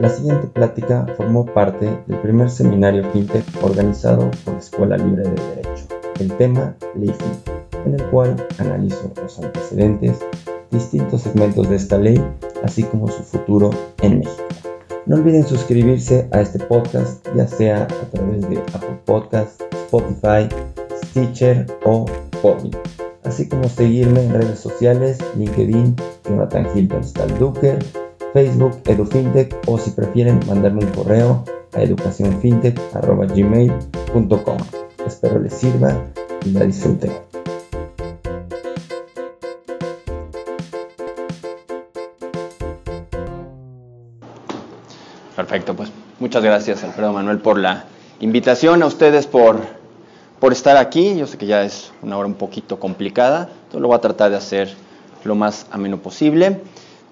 La siguiente plática formó parte del primer seminario FinTech organizado por la Escuela Libre de Derecho. El tema, Ley FinTech, en el cual analizo los antecedentes, distintos segmentos de esta ley, así como su futuro en México. No olviden suscribirse a este podcast, ya sea a través de Apple Podcasts, Spotify, Stitcher o Podbean. Así como seguirme en redes sociales, LinkedIn, Jonathan Hilton Stalduker, Facebook, EduFintech o si prefieren mandarme un correo a educacionfintech.gmail.com. Espero les sirva y la disfruten. Perfecto, pues muchas gracias Alfredo Manuel por la invitación, a ustedes por, por estar aquí. Yo sé que ya es una hora un poquito complicada, entonces lo voy a tratar de hacer lo más ameno posible.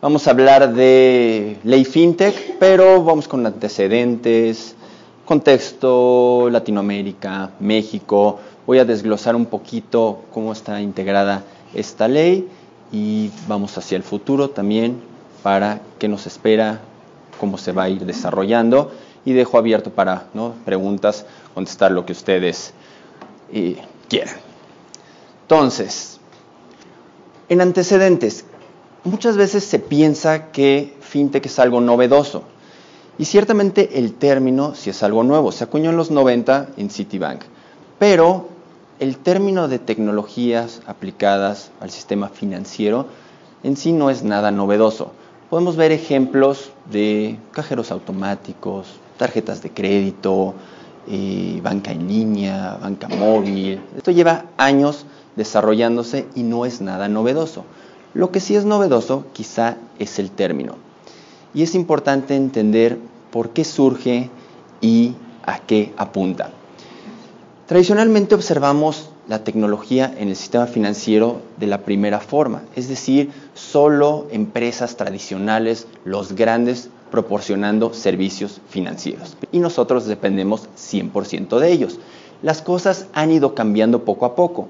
Vamos a hablar de ley fintech, pero vamos con antecedentes, contexto, Latinoamérica, México. Voy a desglosar un poquito cómo está integrada esta ley y vamos hacia el futuro también para qué nos espera, cómo se va a ir desarrollando y dejo abierto para preguntas, contestar lo que ustedes eh, quieran. Entonces, en antecedentes, muchas veces se piensa que fintech es algo novedoso. Y ciertamente el término sí es algo nuevo. Se acuñó en los 90 en Citibank. Pero el término de tecnologías aplicadas al sistema financiero en sí no es nada novedoso. Podemos ver ejemplos de cajeros automáticos, tarjetas de crédito, eh, banca en línea, banca móvil. Esto lleva años desarrollándose y no es nada novedoso. Lo que sí es novedoso quizá es el término. Y es importante entender por qué surge y a qué apunta. Tradicionalmente observamos la tecnología en el sistema financiero de la primera forma, es decir, solo empresas tradicionales, los grandes, proporcionando servicios financieros. Y nosotros dependemos 100% de ellos. Las cosas han ido cambiando poco a poco.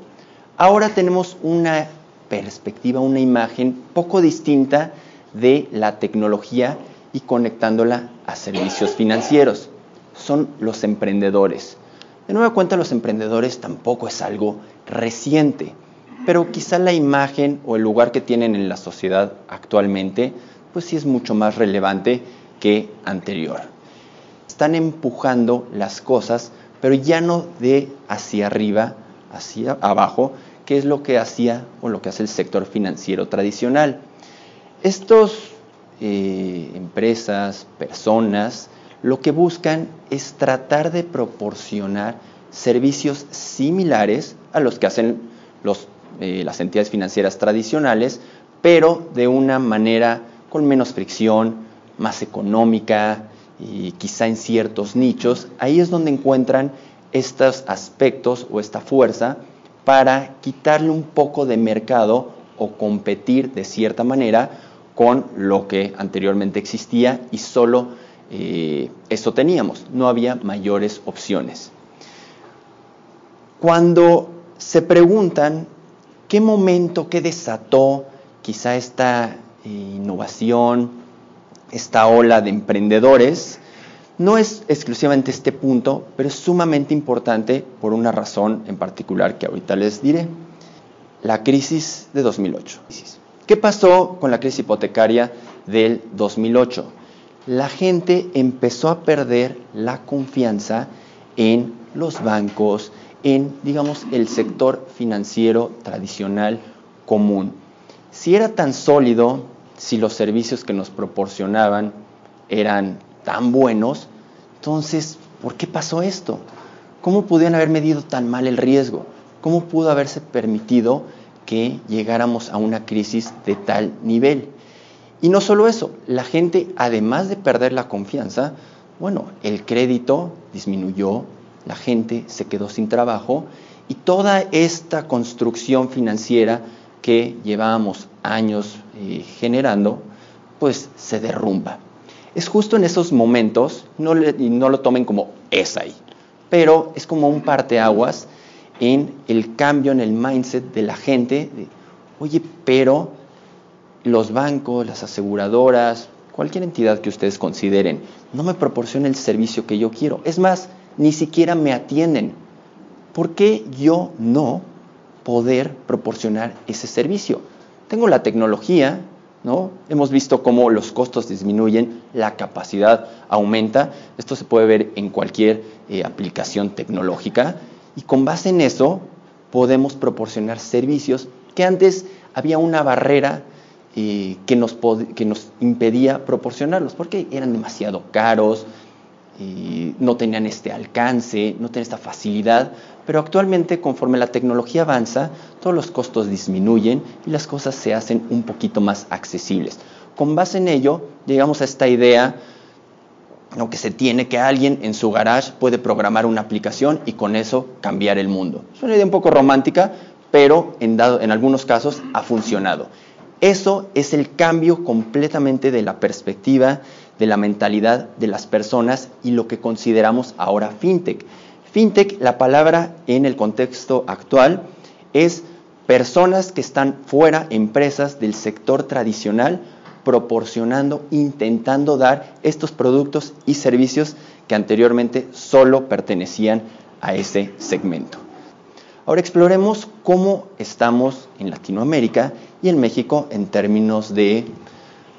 Ahora tenemos una perspectiva, una imagen poco distinta de la tecnología y conectándola a servicios financieros. Son los emprendedores. De nueva cuenta, los emprendedores tampoco es algo reciente, pero quizá la imagen o el lugar que tienen en la sociedad actualmente, pues sí es mucho más relevante que anterior. Están empujando las cosas, pero ya no de hacia arriba, hacia abajo, qué es lo que hacía o lo que hace el sector financiero tradicional. Estos eh, empresas, personas, lo que buscan es tratar de proporcionar servicios similares a los que hacen eh, las entidades financieras tradicionales, pero de una manera con menos fricción, más económica y quizá en ciertos nichos. Ahí es donde encuentran estos aspectos o esta fuerza para quitarle un poco de mercado o competir de cierta manera con lo que anteriormente existía y solo eh, eso teníamos, no había mayores opciones. Cuando se preguntan qué momento, qué desató quizá esta eh, innovación, esta ola de emprendedores, no es exclusivamente este punto, pero es sumamente importante por una razón en particular que ahorita les diré. La crisis de 2008. ¿Qué pasó con la crisis hipotecaria del 2008? La gente empezó a perder la confianza en los bancos, en, digamos, el sector financiero tradicional común. Si era tan sólido, si los servicios que nos proporcionaban eran tan buenos, entonces, ¿por qué pasó esto? ¿Cómo pudieron haber medido tan mal el riesgo? ¿Cómo pudo haberse permitido que llegáramos a una crisis de tal nivel? Y no solo eso, la gente, además de perder la confianza, bueno, el crédito disminuyó, la gente se quedó sin trabajo y toda esta construcción financiera que llevábamos años eh, generando, pues se derrumba. Es justo en esos momentos, no no lo tomen como es ahí, pero es como un parteaguas en el cambio en el mindset de la gente. oye, pero los bancos, las aseguradoras, cualquier entidad que ustedes consideren, no me proporciona el servicio que yo quiero. Es más, ni siquiera me atienden. ¿Por qué yo no poder proporcionar ese servicio? Tengo la tecnología, ¿no? Hemos visto cómo los costos disminuyen, la capacidad aumenta. Esto se puede ver en cualquier eh, aplicación tecnológica. Y con base en eso podemos proporcionar servicios que antes había una barrera eh, que, nos que nos impedía proporcionarlos, porque eran demasiado caros, y no tenían este alcance, no tenían esta facilidad, pero actualmente conforme la tecnología avanza, todos los costos disminuyen y las cosas se hacen un poquito más accesibles. Con base en ello, llegamos a esta idea que se tiene que alguien en su garage puede programar una aplicación y con eso cambiar el mundo. Es una idea un poco romántica, pero en algunos casos ha funcionado. Eso es el cambio completamente de la perspectiva, de la mentalidad de las personas y lo que consideramos ahora fintech. Fintech, la palabra en el contexto actual, es personas que están fuera, empresas del sector tradicional, proporcionando, intentando dar estos productos y servicios que anteriormente solo pertenecían a ese segmento. Ahora exploremos cómo estamos en Latinoamérica y en México en términos de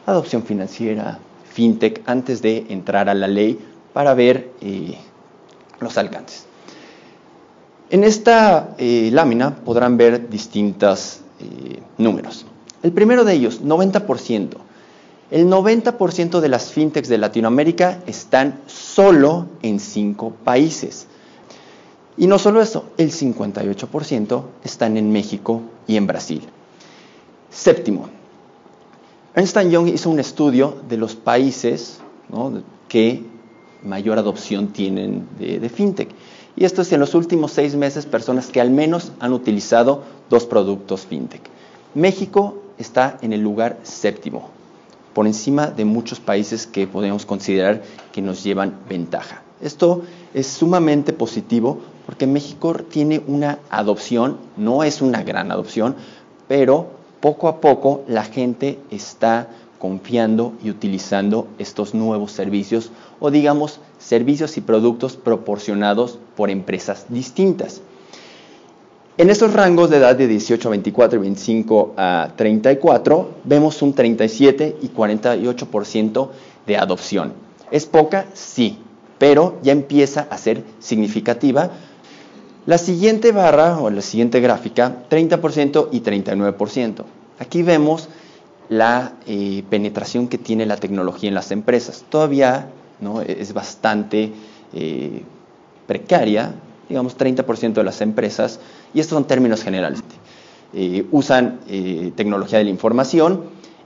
adopción financiera, fintech, antes de entrar a la ley para ver eh, los alcances. En esta eh, lámina podrán ver distintos eh, números. El primero de ellos, 90%. El 90% de las fintechs de Latinoamérica están solo en cinco países. Y no solo eso, el 58% están en México y en Brasil. Séptimo, Ernst Young hizo un estudio de los países que mayor adopción tienen de, fintech. Y esto es en los últimos seis meses personas que al menos han utilizado dos productos fintech. México está en el lugar séptimo, por encima de muchos países que podemos considerar que nos llevan ventaja. Esto es sumamente positivo porque México tiene una adopción, no es una gran adopción, pero poco a poco la gente está confiando y utilizando estos nuevos servicios o digamos servicios y productos proporcionados por empresas distintas. En estos rangos de edad de 18 a 24 y 25 a 34 vemos un 37 y 48% de adopción. ¿Es poca? Sí, pero ya empieza a ser significativa la siguiente barra o la siguiente gráfica, 30% y 39%. Aquí vemos la eh, penetración que tiene la tecnología en las empresas. Todavía es bastante eh, precaria, digamos 30% de las empresas, y estos son términos generales. Eh, usan tecnología de la información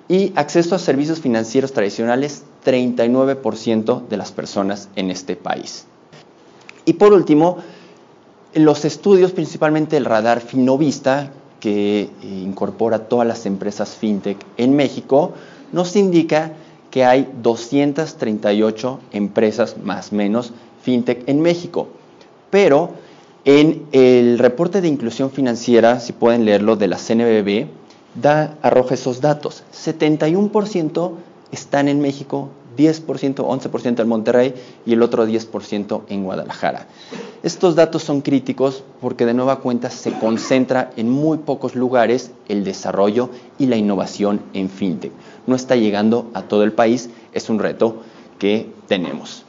y acceso a servicios financieros tradicionales 39% de las personas en este país. Y por último, los estudios, principalmente el radar Finovista, que eh, incorpora todas las empresas fintech en México, nos indica que hay 238 empresas más menos fintech en México. Pero en el reporte de inclusión financiera, si pueden leerlo, de la CNBB, da, arroja esos datos. 71% están en México, 10%, 11% en Monterrey y el otro 10% en Guadalajara. Estos datos son críticos porque de nueva cuenta se concentra en muy pocos lugares el desarrollo y la innovación en fintech. No está llegando a todo el país, es un reto que tenemos.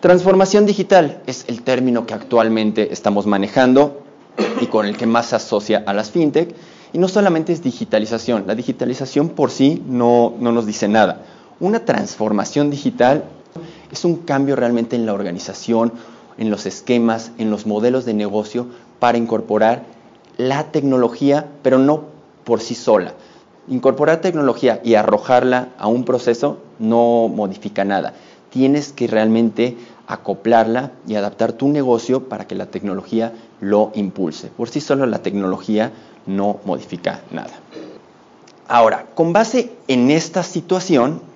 Transformación digital es el término que actualmente estamos manejando y con el que más se asocia a las fintech. Y no solamente es digitalización, la digitalización por sí no, no nos dice nada una transformación digital es un cambio realmente en la organización, en los esquemas, en los modelos de negocio para incorporar la tecnología, pero no por sí sola. Incorporar tecnología y arrojarla a un proceso no modifica nada. Tienes que realmente acoplarla y adaptar tu negocio para que la tecnología lo impulse. Por sí sola la tecnología no modifica nada. Ahora, con base en esta situación,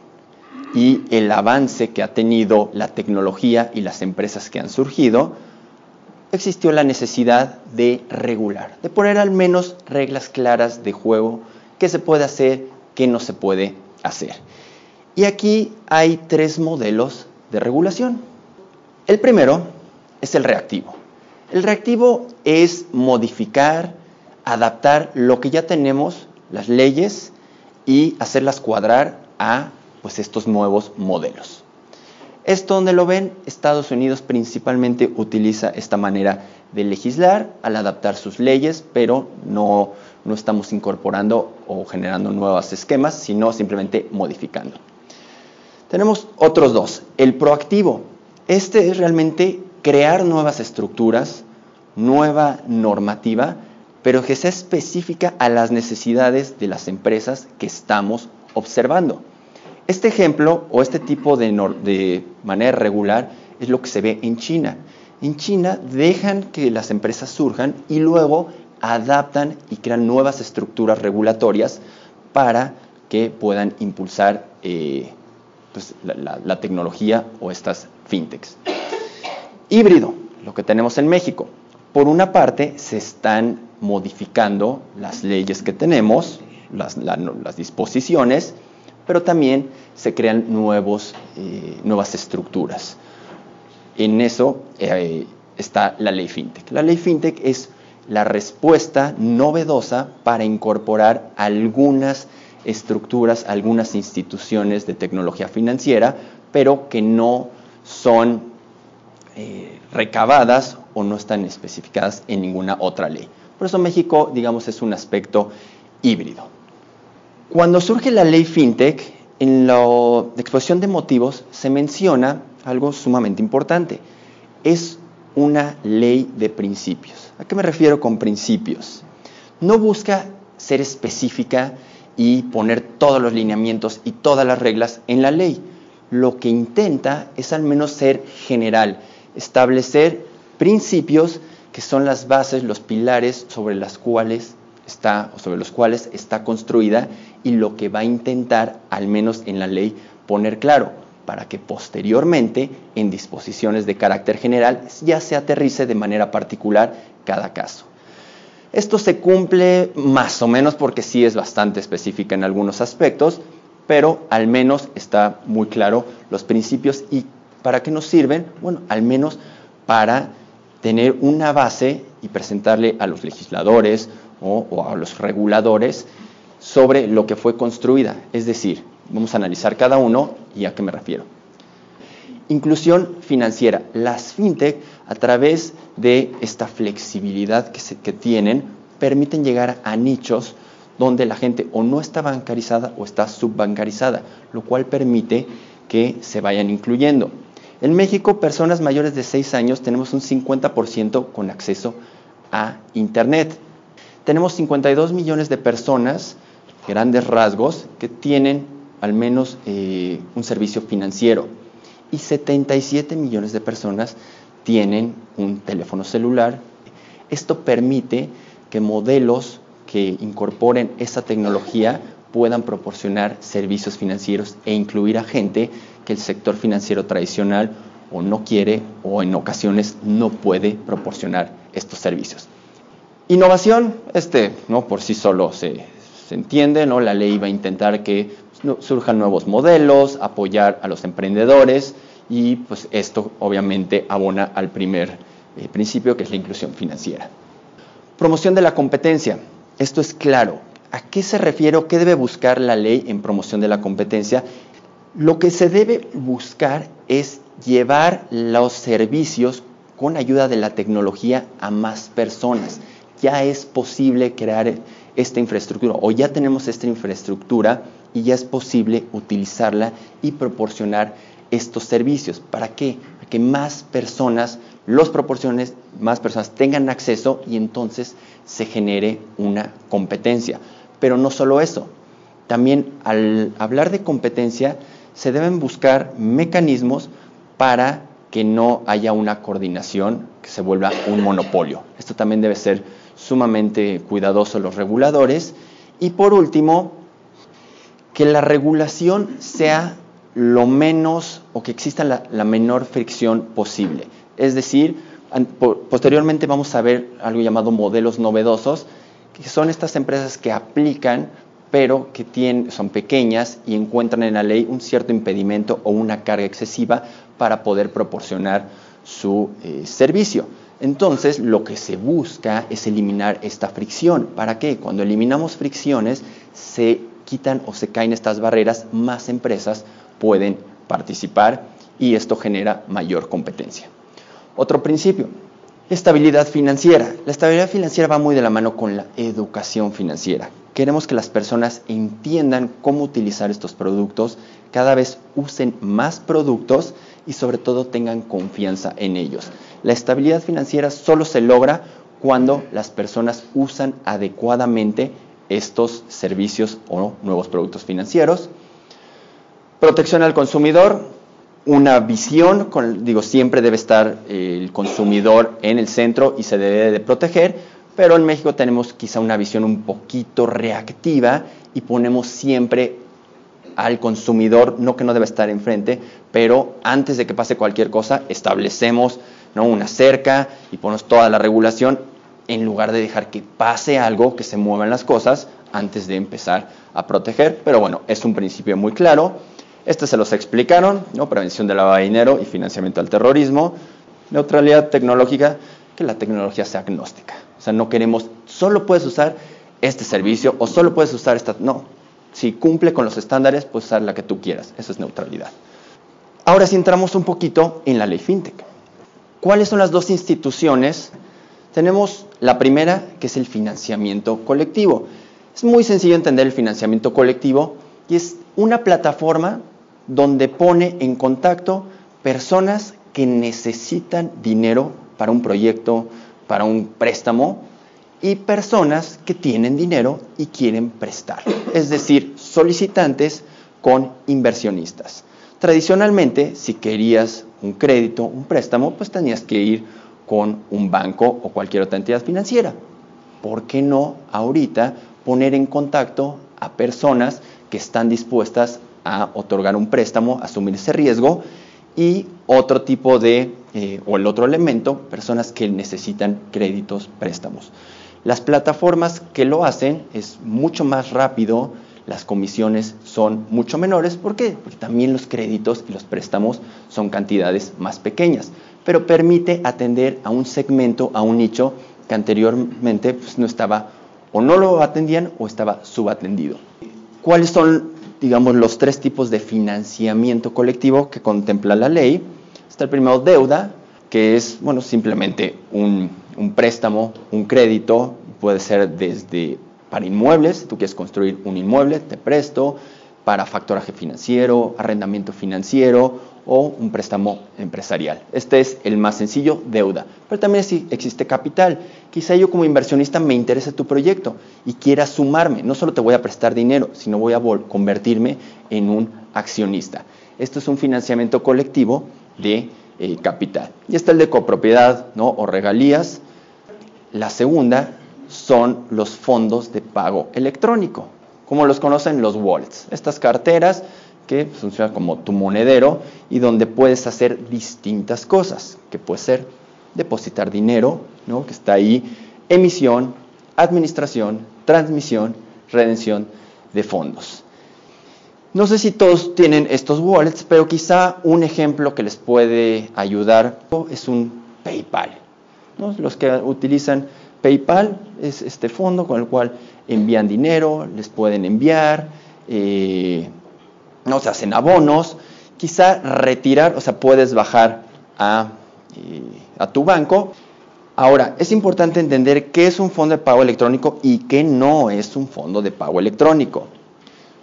y el avance que ha tenido la tecnología y las empresas que han surgido, existió la necesidad de regular, de poner al menos reglas claras de juego, qué se puede hacer, qué no se puede hacer. Y aquí hay tres modelos de regulación. El primero es el reactivo. El reactivo es modificar, adaptar lo que ya tenemos, las leyes, y hacerlas cuadrar a pues, estos nuevos modelos. Esto donde lo ven, Estados Unidos principalmente utiliza esta manera de legislar al adaptar sus leyes, pero no, no estamos incorporando o generando nuevos esquemas, sino simplemente modificando. Tenemos otros dos. El proactivo. Este es realmente crear nuevas estructuras, nueva normativa, pero que sea específica a las necesidades de las empresas que estamos observando. Este ejemplo o este tipo de, manera regular es lo que se ve en China. En China dejan que las empresas surjan y luego adaptan y crean nuevas estructuras regulatorias para que puedan impulsar eh, pues, la, tecnología o estas fintechs. Híbrido, lo que tenemos en México. Por una parte, se están modificando las leyes que tenemos, las, disposiciones, pero también se crean nuevos, eh, nuevas estructuras. En eso eh, está la ley FinTech. La ley FinTech es la respuesta novedosa para incorporar algunas estructuras, algunas instituciones de tecnología financiera, pero que no son eh, recabadas o no están especificadas en ninguna otra ley. Por eso México, digamos, es un aspecto híbrido. Cuando surge la ley FinTech, en la exposición de motivos se menciona algo sumamente importante. Es una ley de principios. ¿A qué me refiero con principios? No busca ser específica y poner todos los lineamientos y todas las reglas en la ley. Lo que intenta es al menos ser general, establecer principios que son las bases, los pilares sobre las cuales está sobre los cuales está construida y lo que va a intentar al menos en la ley poner claro para que posteriormente en disposiciones de carácter general ya se aterrice de manera particular cada caso. Esto se cumple más o menos porque sí es bastante específica en algunos aspectos, pero al menos está muy claro los principios y para qué nos sirven, bueno, al menos para tener una base y presentarle a los legisladores o, a los reguladores sobre lo que fue construida. Es decir, vamos a analizar cada uno y a qué me refiero. Inclusión financiera. Las fintech, a través de esta flexibilidad que, que tienen, permiten llegar a nichos donde la gente o no está bancarizada o está subbancarizada, lo cual permite que se vayan incluyendo. En México, personas mayores de 6 años tenemos un 50% con acceso a Internet. Tenemos 52 millones de personas, grandes rasgos, que tienen al menos eh, un servicio financiero y 77 millones de personas tienen un teléfono celular. Esto permite que modelos que incorporen esa tecnología puedan proporcionar servicios financieros e incluir a gente que el sector financiero tradicional o no quiere o en ocasiones no puede proporcionar estos servicios. Innovación, este no por sí solo se, se entiende, ¿no? La ley va a intentar que surjan nuevos modelos, apoyar a los emprendedores y pues esto obviamente abona al primer eh, principio que es la inclusión financiera. Promoción de la competencia. Esto es claro. ¿A qué se refiere o qué debe buscar la ley en promoción de la competencia? Lo que se debe buscar es llevar los servicios con ayuda de la tecnología a más personas. Ya es posible crear esta infraestructura o ya tenemos esta infraestructura y ya es posible utilizarla y proporcionar estos servicios. ¿Para qué? Para que más personas los proporciones, más personas tengan acceso y entonces se genere una competencia. Pero no solo eso, también al hablar de competencia se deben buscar mecanismos para que no haya una coordinación que se vuelva un monopolio. Esto también debe ser sumamente cuidadoso los reguladores. Y por último, que la regulación sea lo menos o que exista la, menor fricción posible. Es decir, posteriormente vamos a ver algo llamado modelos novedosos, que son estas empresas que aplican pero que tienen, son pequeñas y encuentran en la ley un cierto impedimento o una carga excesiva para poder proporcionar su eh, servicio. Entonces, lo que se busca es eliminar esta fricción. ¿Para qué? Cuando eliminamos fricciones, se quitan o se caen estas barreras, más empresas pueden participar y esto genera mayor competencia. Otro principio, estabilidad financiera. La estabilidad financiera va muy de la mano con la educación financiera. Queremos que las personas entiendan cómo utilizar estos productos, cada vez usen más productos y sobre todo tengan confianza en ellos. La estabilidad financiera solo se logra cuando las personas usan adecuadamente estos servicios o nuevos productos financieros. Protección al consumidor, una visión, digo, siempre debe estar el consumidor en el centro y se debe de proteger, pero en México tenemos quizá una visión un poquito reactiva y ponemos siempre al consumidor, no que no debe estar enfrente, pero antes de que pase cualquier cosa, establecemos ¿no? una cerca y ponemos toda la regulación en lugar de dejar que pase algo, que se muevan las cosas antes de empezar a proteger. Pero bueno, es un principio muy claro. Este se los explicaron, ¿no? prevención de lavado de dinero y financiamiento al terrorismo, neutralidad tecnológica, que la tecnología sea agnóstica. O sea, no queremos, solo puedes usar este servicio o solo puedes usar esta... No, si cumple con los estándares, puedes usar la que tú quieras. Eso es neutralidad. Ahora si entramos un poquito en la ley FinTech. ¿Cuáles son las dos instituciones tenemos la primera, que es el financiamiento colectivo. Es muy sencillo entender el financiamiento colectivo y es una plataforma donde pone en contacto personas que necesitan dinero para un proyecto, para un préstamo, y personas que tienen dinero y quieren prestar. Es decir, solicitantes con inversionistas. Tradicionalmente, si querías un crédito, un préstamo, pues tenías que ir con un banco o cualquier otra entidad financiera. ¿Por qué no ahorita poner en contacto a personas que están dispuestas a otorgar un préstamo, asumir ese riesgo y otro tipo de, eh, o el otro elemento, personas que necesitan créditos, préstamos. Las plataformas que lo hacen es mucho más rápido, las comisiones son mucho menores. ¿Por qué? Porque también los créditos y los préstamos son cantidades más pequeñas pero permite atender a un segmento, a un nicho que anteriormente pues, no estaba o no lo atendían o estaba subatendido. ¿Cuáles son, digamos, los tres tipos de financiamiento colectivo que contempla la ley? Está el primero, deuda, que es, bueno, simplemente un, un préstamo, un crédito, puede ser desde para inmuebles, si tú quieres construir un inmueble, te presto, para factoraje financiero, arrendamiento financiero o un préstamo empresarial. Este es el más sencillo, deuda. Pero también existe capital. Quizá yo como inversionista me interese tu proyecto y quiera sumarme. No solo te voy a prestar dinero, sino voy a convertirme en un accionista. Esto es un financiamiento colectivo de eh, capital. Y está el de copropiedad ¿no? o regalías. La segunda son los fondos de pago electrónico, como los conocen los wallets. Estas carteras que funciona como tu monedero y donde puedes hacer distintas cosas, que puede ser depositar dinero, que está ahí, emisión, administración, transmisión, redención de fondos. No sé si todos tienen estos wallets, pero quizá un ejemplo que les puede ayudar es un PayPal. Los que utilizan PayPal es este fondo con el cual envían dinero, les pueden enviar, eh, no se hacen abonos, quizá retirar, o sea, puedes bajar a, eh, a tu banco. Ahora, es importante entender qué es un fondo de pago electrónico y qué no es un fondo de pago electrónico.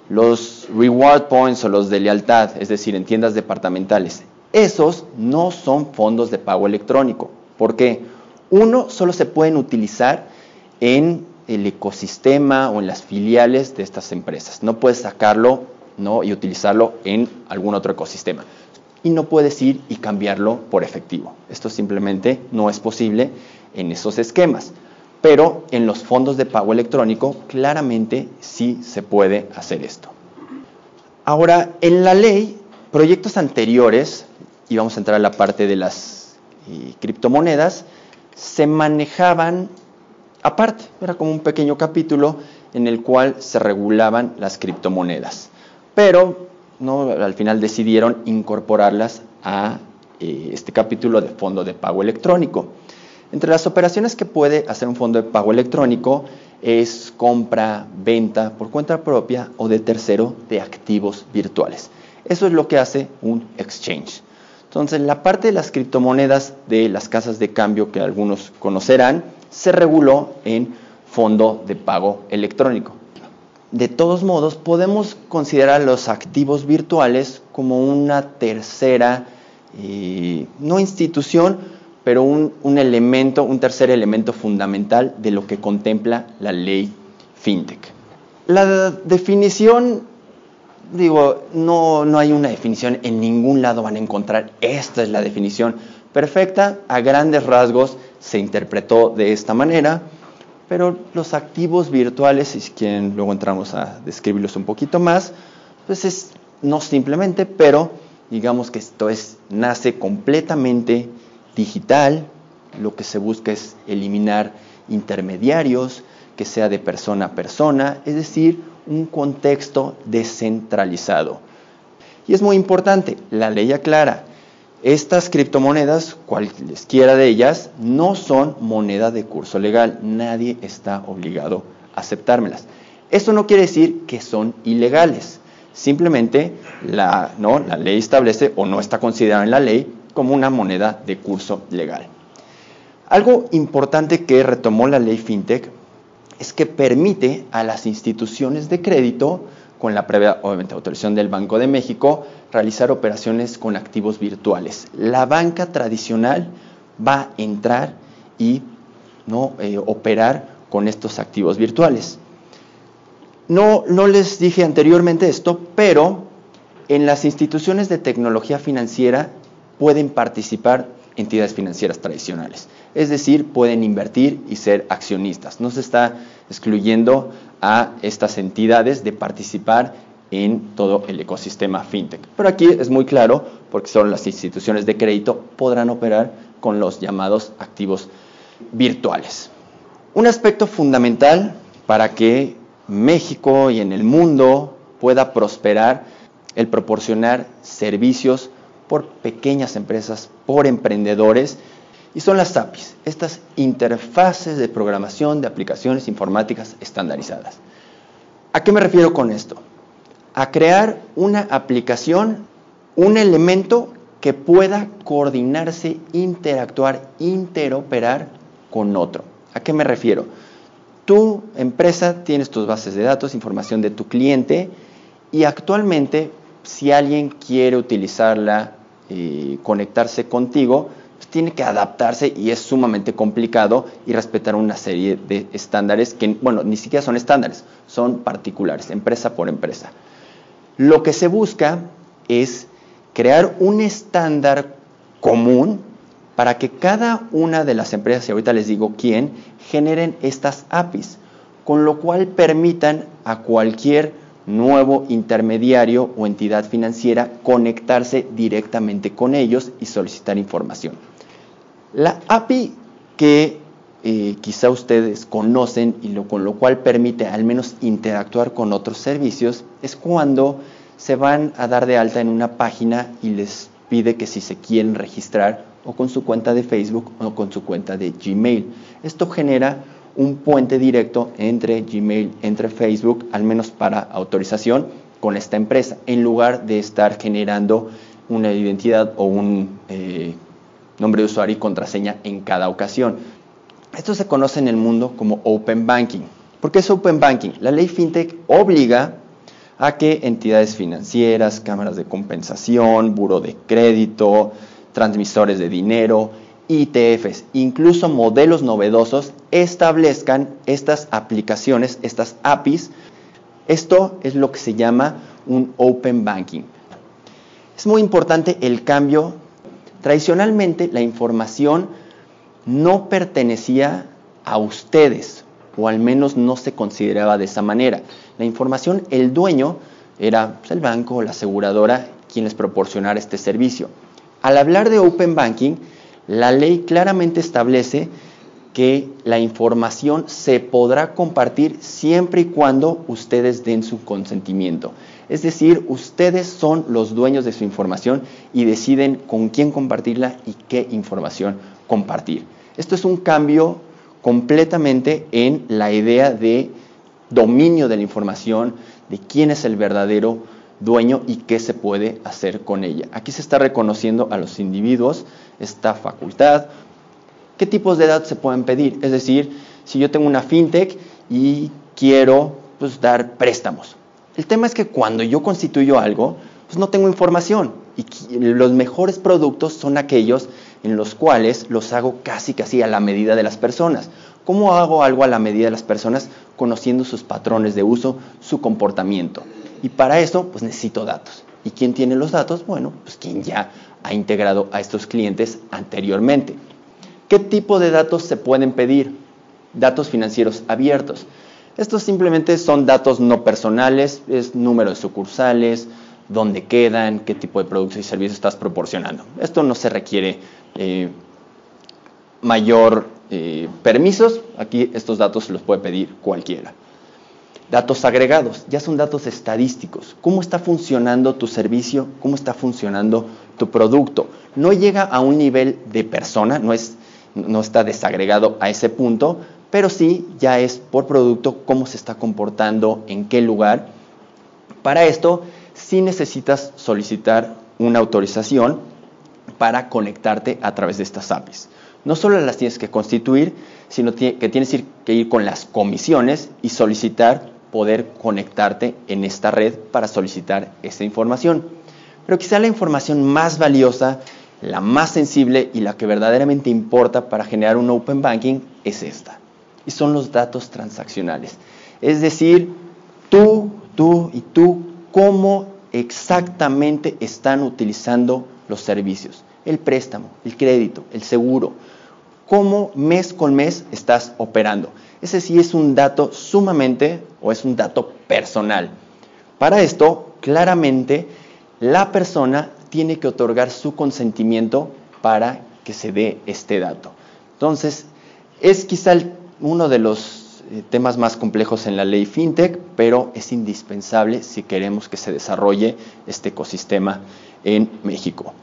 Los reward points o los de lealtad, es decir, en tiendas departamentales, esos no son fondos de pago electrónico. ¿Por qué? Uno, solo se pueden utilizar en el ecosistema o en las filiales de estas empresas. No puedes sacarlo y utilizarlo en algún otro ecosistema. Y no puedes ir y cambiarlo por efectivo. Esto simplemente no es posible en esos esquemas. Pero en los fondos de pago electrónico claramente sí se puede hacer esto. Ahora, en la ley, proyectos anteriores, y vamos a entrar a la parte de las eh, criptomonedas, se manejaban aparte, era como un pequeño capítulo en el cual se regulaban las criptomonedas. Pero al final decidieron incorporarlas a eh, este capítulo de fondo de pago electrónico. Entre las operaciones que puede hacer un fondo de pago electrónico es compra, venta por cuenta propia o de tercero de activos virtuales. Eso es lo que hace un exchange. Entonces, la parte de las criptomonedas de las casas de cambio que algunos conocerán se reguló en fondo de pago electrónico. De todos modos, podemos considerar los activos virtuales como una tercera, eh, no institución, pero un, un, elemento, un tercer elemento fundamental de lo que contempla la ley FinTech. La definición, digo, no, no hay una definición, en ningún lado van a encontrar, esta es la definición perfecta, a grandes rasgos se interpretó de esta manera, pero los activos virtuales, si quieren luego entramos a describirlos un poquito más, pues es no simplemente, pero digamos que esto es, nace completamente digital, lo que se busca es eliminar intermediarios, que sea de persona a persona, es decir, un contexto descentralizado. Y es muy importante, la ley aclara, estas criptomonedas, cualesquiera de ellas, no son moneda de curso legal, nadie está obligado a aceptármelas. Esto no quiere decir que son ilegales, simplemente la, ¿no? la ley establece o no está considerada en la ley como una moneda de curso legal. Algo importante que retomó la ley FinTech es que permite a las instituciones de crédito, con la previa obviamente, autorización del Banco de México, realizar operaciones con activos virtuales. La banca tradicional va a entrar y ¿no? Eh, operar con estos activos virtuales. No, no les dije anteriormente esto, pero en las instituciones de tecnología financiera pueden participar entidades financieras tradicionales. Es decir, pueden invertir y ser accionistas. No se está excluyendo a estas entidades de participar en todo el ecosistema fintech. Pero aquí es muy claro, porque son las instituciones de crédito, podrán operar con los llamados activos virtuales. Un aspecto fundamental para que México y en el mundo pueda prosperar el proporcionar servicios por pequeñas empresas, por emprendedores, y son las APIs, estas interfaces de programación de aplicaciones informáticas estandarizadas. ¿A qué me refiero con esto? A crear una aplicación, un elemento que pueda coordinarse, interactuar, interoperar con otro. ¿A qué me refiero? Tu empresa tienes tus bases de datos, información de tu cliente y actualmente si alguien quiere utilizarla conectarse contigo, pues tiene que adaptarse y es sumamente complicado y respetar una serie de estándares que, bueno, ni siquiera son estándares, son particulares, empresa por empresa. Lo que se busca es crear un estándar común para que cada una de las empresas, y ahorita les digo quién, generen estas APIs, con lo cual permitan a cualquier nuevo intermediario o entidad financiera conectarse directamente con ellos y solicitar información. La API que eh, quizá ustedes conocen y con lo cual permite al menos interactuar con otros servicios es cuando se van a dar de alta en una página y les pide que si se quieren registrar o con su cuenta de Facebook o con su cuenta de Gmail. Esto genera un puente directo entre Gmail, entre Facebook, al menos para autorización con esta empresa, en lugar de estar generando una identidad o un eh, nombre de usuario y contraseña en cada ocasión. Esto se conoce en el mundo como Open Banking. ¿Por qué es Open Banking? La ley FinTech obliga a que entidades financieras, cámaras de compensación, buro de crédito, transmisores de dinero, ITFs, incluso modelos novedosos, establezcan estas aplicaciones, estas APIs. Esto es lo que se llama un Open Banking. Es muy importante el cambio. Tradicionalmente la información no pertenecía a ustedes, o al menos no se consideraba de esa manera. La información, el dueño era pues, el banco o la aseguradora quien les proporcionara este servicio. Al hablar de Open Banking, la ley claramente establece que la información se podrá compartir siempre y cuando ustedes den su consentimiento. Es decir, ustedes son los dueños de su información y deciden con quién compartirla y qué información compartir. Esto es un cambio completamente en la idea de dominio de la información, de quién es el verdadero dueño y qué se puede hacer con ella. Aquí se está reconociendo a los individuos esta facultad. ¿Qué tipos de datos se pueden pedir? Es decir, si yo tengo una fintech y quiero pues, dar préstamos. El tema es que cuando yo constituyo algo, pues no tengo información y los mejores productos son aquellos en los cuales los hago casi casi a la medida de las personas. ¿Cómo hago algo a la medida de las personas? Conociendo sus patrones de uso, su comportamiento. Y para eso, pues necesito datos. ¿Y quién tiene los datos? Bueno, pues quien ya ha integrado a estos clientes anteriormente. ¿Qué tipo de datos se pueden pedir? Datos financieros abiertos. Estos simplemente son datos no personales, es número de sucursales, dónde quedan, qué tipo de productos y servicios estás proporcionando. Esto no se requiere eh, mayor eh, permisos, aquí estos datos los puede pedir cualquiera. Datos agregados, ya son datos estadísticos. ¿Cómo está funcionando tu servicio? ¿Cómo está funcionando tu producto? No llega a un nivel de persona, no, es, no está desagregado a ese punto, pero sí ya es por producto cómo se está comportando, en qué lugar. Para esto sí necesitas solicitar una autorización para conectarte a través de estas APIs. No solo las tienes que constituir, sino que tienes que ir con las comisiones y solicitar poder conectarte en esta red para solicitar esa información. Pero quizá la información más valiosa, la más sensible y la que verdaderamente importa para generar un open banking es esta. Y son los datos transaccionales. Es decir, tú, tú y tú, cómo exactamente están utilizando los servicios. El préstamo, el crédito, el seguro. Cómo mes con mes estás operando. Ese sí es un dato sumamente o es un dato personal. Para esto, claramente, la persona tiene que otorgar su consentimiento para que se dé este dato. Entonces, es quizá uno de los eh, temas más complejos en la ley FinTech, pero es indispensable si queremos que se desarrolle este ecosistema en México.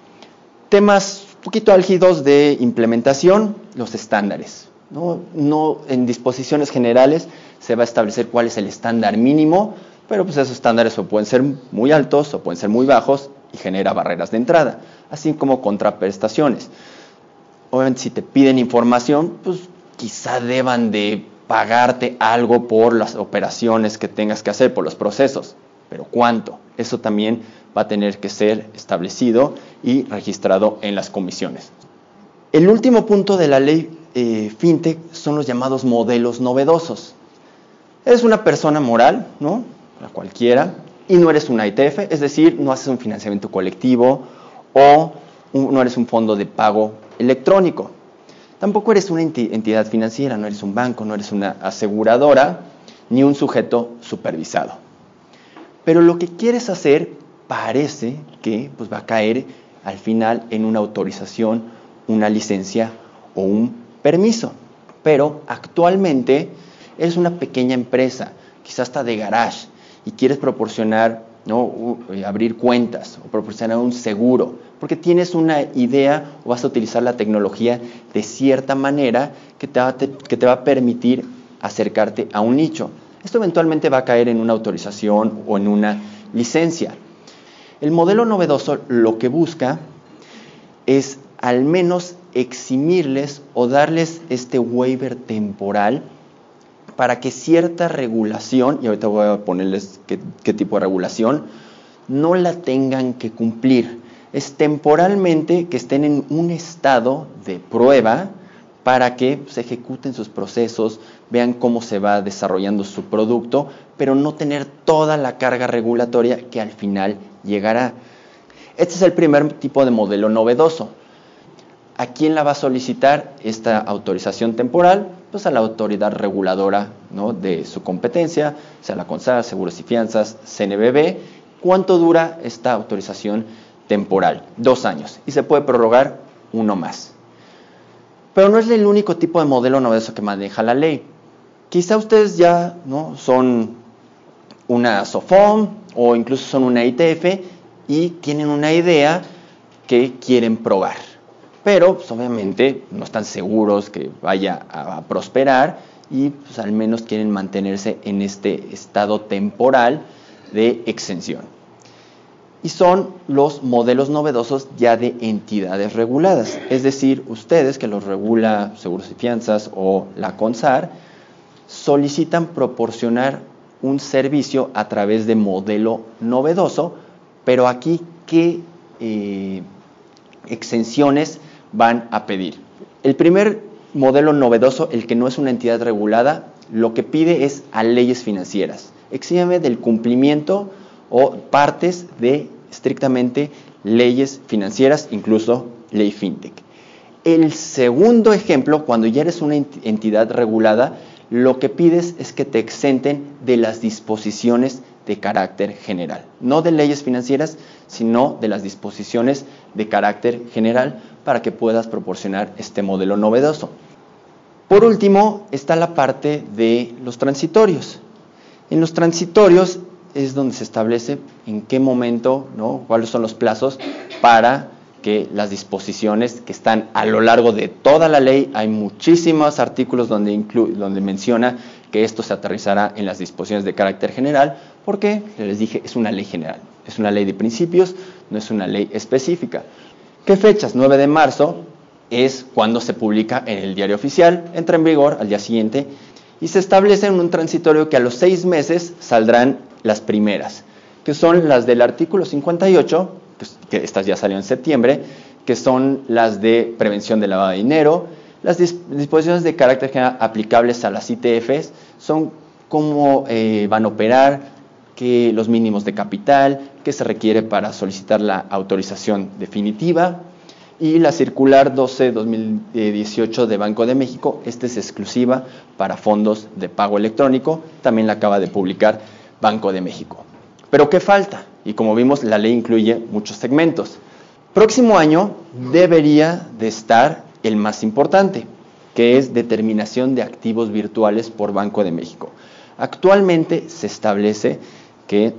Temas poquito álgidos de implementación, los estándares. ¿no? en disposiciones generales se va a establecer cuál es el estándar mínimo, pero pues esos estándares pueden ser muy altos o pueden ser muy bajos y genera barreras de entrada, así como contraprestaciones. Obviamente si te piden información, pues quizá deban de pagarte algo por las operaciones que tengas que hacer, por los procesos, pero ¿cuánto? Eso también va a tener que ser establecido y registrado en las comisiones. El último punto de la ley eh, fintech son los llamados modelos novedosos. Eres una persona moral, ¿no? cualquiera, y no eres una ITF, es decir, no haces un financiamiento colectivo o no eres un fondo de pago electrónico. Tampoco eres una entidad financiera, no eres un banco, no eres una aseguradora, ni un sujeto supervisado. Pero lo que quieres hacer parece que pues, va a caer al final en una autorización, una licencia o un permiso. Pero actualmente eres una pequeña empresa, quizás hasta de garage, y quieres proporcionar, ¿no? Eh, abrir cuentas o proporcionar un seguro, porque tienes una idea o vas a utilizar la tecnología de cierta manera que te va, que te va a permitir acercarte a un nicho. Esto eventualmente va a caer en una autorización o en una licencia. El modelo novedoso lo que busca es al menos eximirles o darles este waiver temporal para que cierta regulación, y ahorita voy a ponerles qué, tipo de regulación, no la tengan que cumplir. Es temporalmente que estén en un estado de prueba para que se ejecuten sus procesos, vean cómo se va desarrollando su producto, pero no tener toda la carga regulatoria que al final llegará. Este es el primer tipo de modelo novedoso. ¿A quién la va a solicitar esta autorización temporal? Pues a la autoridad reguladora de su competencia, sea la CONSAR, Seguros y Fianzas, CNBB. ¿Cuánto dura esta autorización temporal? Dos años. Y se puede prorrogar uno más. Pero no es el único tipo de modelo novedoso que maneja la ley. Quizá ustedes ya ¿no? son una SOFOM o incluso son una ITF y tienen una idea que quieren probar. Pero pues, obviamente no están seguros que vaya a prosperar y pues, al menos quieren mantenerse en este estado temporal de exención. Y son los modelos novedosos ya de entidades reguladas, es decir, ustedes que los regula Seguros y Fianzas o la CONSAR, solicitan proporcionar un servicio a través de modelo novedoso, pero aquí, ¿qué eh, exenciones van a pedir? El primer modelo novedoso, el que no es una entidad regulada, lo que pide es a leyes financieras. Exígame del cumplimiento o partes de estrictamente leyes financieras, incluso ley fintech. El segundo ejemplo, cuando ya eres una entidad regulada, lo que pides es que te exenten de las disposiciones de carácter general. No de leyes financieras, sino de las disposiciones de carácter general para que puedas proporcionar este modelo novedoso. Por último, está la parte de los transitorios. En los transitorios es donde se establece en qué momento, ¿no? cuáles son los plazos para que las disposiciones que están a lo largo de toda la ley, hay muchísimos artículos donde, donde menciona que esto se aterrizará en las disposiciones de carácter general, porque, les dije, es una ley general, es una ley de principios, no es una ley específica. ¿Qué fechas? 9 de marzo es cuando se publica en el diario oficial, entra en vigor al día siguiente y se establece en un transitorio que a los seis meses saldrán las primeras, que son las del artículo 58, que estas ya salieron en septiembre, que son las de prevención de lavado de dinero, las disposiciones de carácter general aplicables a las ITFs son cómo eh, van a operar, que los mínimos de capital, que se requiere para solicitar la autorización definitiva, y la circular 12-2018 de Banco de México, esta es exclusiva para fondos de pago electrónico, también la acaba de publicar Banco de México. Pero ¿qué falta? Y como vimos, la ley incluye muchos segmentos. Próximo año debería de estar el más importante, que es determinación de activos virtuales por Banco de México. Actualmente se establece que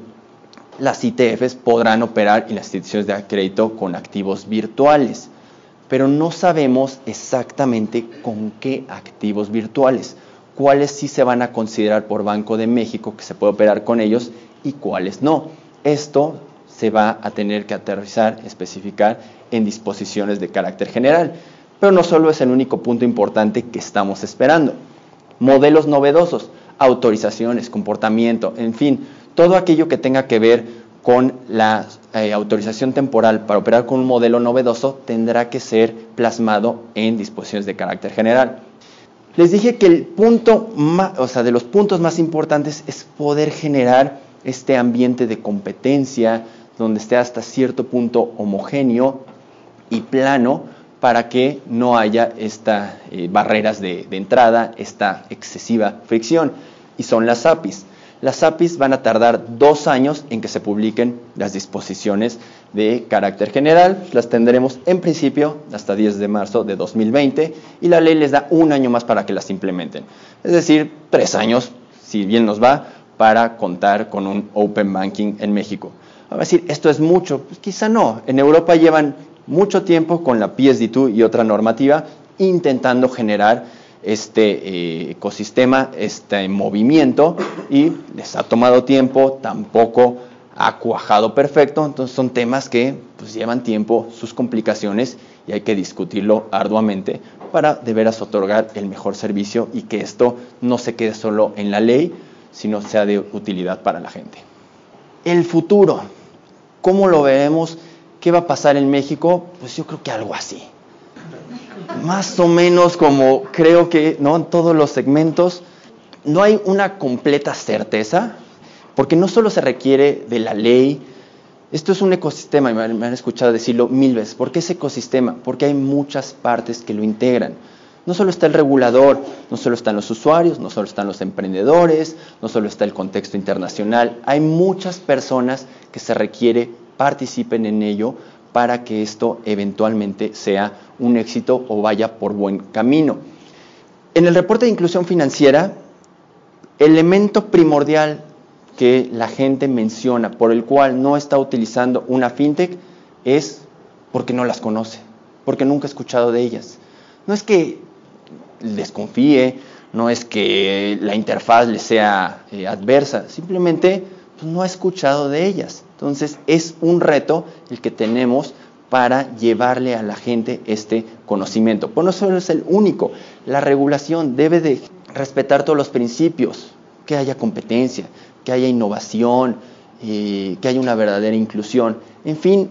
las ITFs podrán operar en las instituciones de crédito con activos virtuales, pero no sabemos exactamente con qué activos virtuales, cuáles sí se van a considerar por Banco de México que se puede operar con ellos y cuáles no. Esto se va a tener que aterrizar, especificar en disposiciones de carácter general. Pero no solo es el único punto importante que estamos esperando. Modelos novedosos, autorizaciones, comportamiento, en fin, todo aquello que tenga que ver con la eh, autorización temporal para operar con un modelo novedoso tendrá que ser plasmado en disposiciones de carácter general. Les dije que el punto más, o sea, de los puntos más importantes es poder generar este ambiente de competencia donde esté hasta cierto punto homogéneo y plano para que no haya estas eh, barreras de, de entrada, esta excesiva fricción. Y son las APIs. Las APIs van a tardar dos años en que se publiquen las disposiciones de carácter general. Las tendremos en principio hasta 10 de marzo de 2020 y la ley les da un año más para que las implementen. Es decir, tres años, si bien nos va, para contar con un Open Banking en México. a decir, esto es mucho, pues quizá no. En Europa llevan mucho tiempo con la PSD2 y otra normativa intentando generar este eh, ecosistema, este movimiento y les ha tomado tiempo, tampoco ha cuajado perfecto, entonces son temas que pues, llevan tiempo, sus complicaciones y hay que discutirlo arduamente para de veras otorgar el mejor servicio y que esto no se quede solo en la ley, sino sea de utilidad para la gente. El futuro, ¿cómo lo veremos? ¿Qué va a pasar en México? Pues yo creo que algo así más o menos como creo que ¿no? en todos los segmentos, no hay una completa certeza, porque no solo se requiere de la ley, esto es un ecosistema, y me han escuchado decirlo mil veces. ¿Por qué es ecosistema? Porque hay muchas partes que lo integran. No solo está el regulador, no solo están los usuarios, no solo están los emprendedores, no solo está el contexto internacional. Hay muchas personas que se requiere participen en ello para que esto eventualmente sea un éxito o vaya por buen camino. En el reporte de inclusión financiera, elemento primordial que la gente menciona por el cual no está utilizando una fintech es porque no las conoce, porque nunca ha escuchado de ellas. No es que desconfíe, no es que la interfaz le sea eh, adversa, simplemente pues, no ha escuchado de ellas. Entonces es un reto el que tenemos para llevarle a la gente este conocimiento. Pues no solo es el único, la regulación debe de respetar todos los principios, que haya competencia, que haya innovación, eh, que haya una verdadera inclusión. En fin,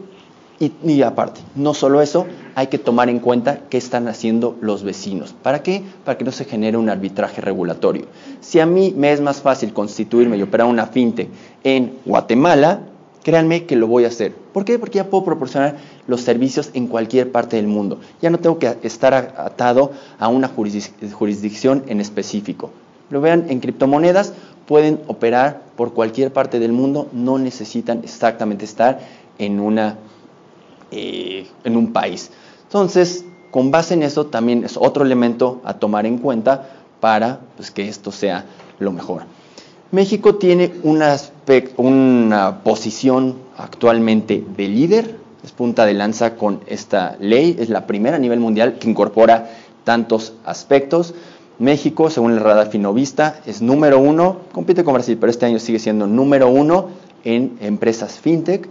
y, aparte, no solo eso, hay que tomar en cuenta qué están haciendo los vecinos. ¿Para qué? Para que no se genere un arbitraje regulatorio. Si a mí me es más fácil constituirme y operar una finte en Guatemala, créanme que lo voy a hacer. ¿Por qué? Porque ya puedo proporcionar los servicios en cualquier parte del mundo. Ya no tengo que estar atado a una jurisdicción en específico. Lo vean en criptomonedas, pueden operar por cualquier parte del mundo, no necesitan exactamente estar en una eh, en un país. Entonces, con base en eso también es otro elemento a tomar en cuenta para pues, que esto sea lo mejor. México tiene una, una posición actualmente de líder, es punta de lanza con esta ley, es la primera a nivel mundial que incorpora tantos aspectos. México, según el radar finovista, es número uno, compite con Brasil, pero este año sigue siendo número uno en empresas fintech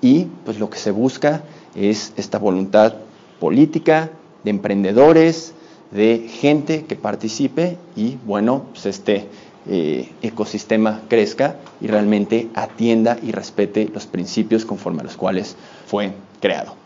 y pues lo que se busca es esta voluntad política de emprendedores, de gente que participe y bueno, pues este eh, ecosistema crezca y realmente atienda y respete los principios conforme a los cuales fue creado.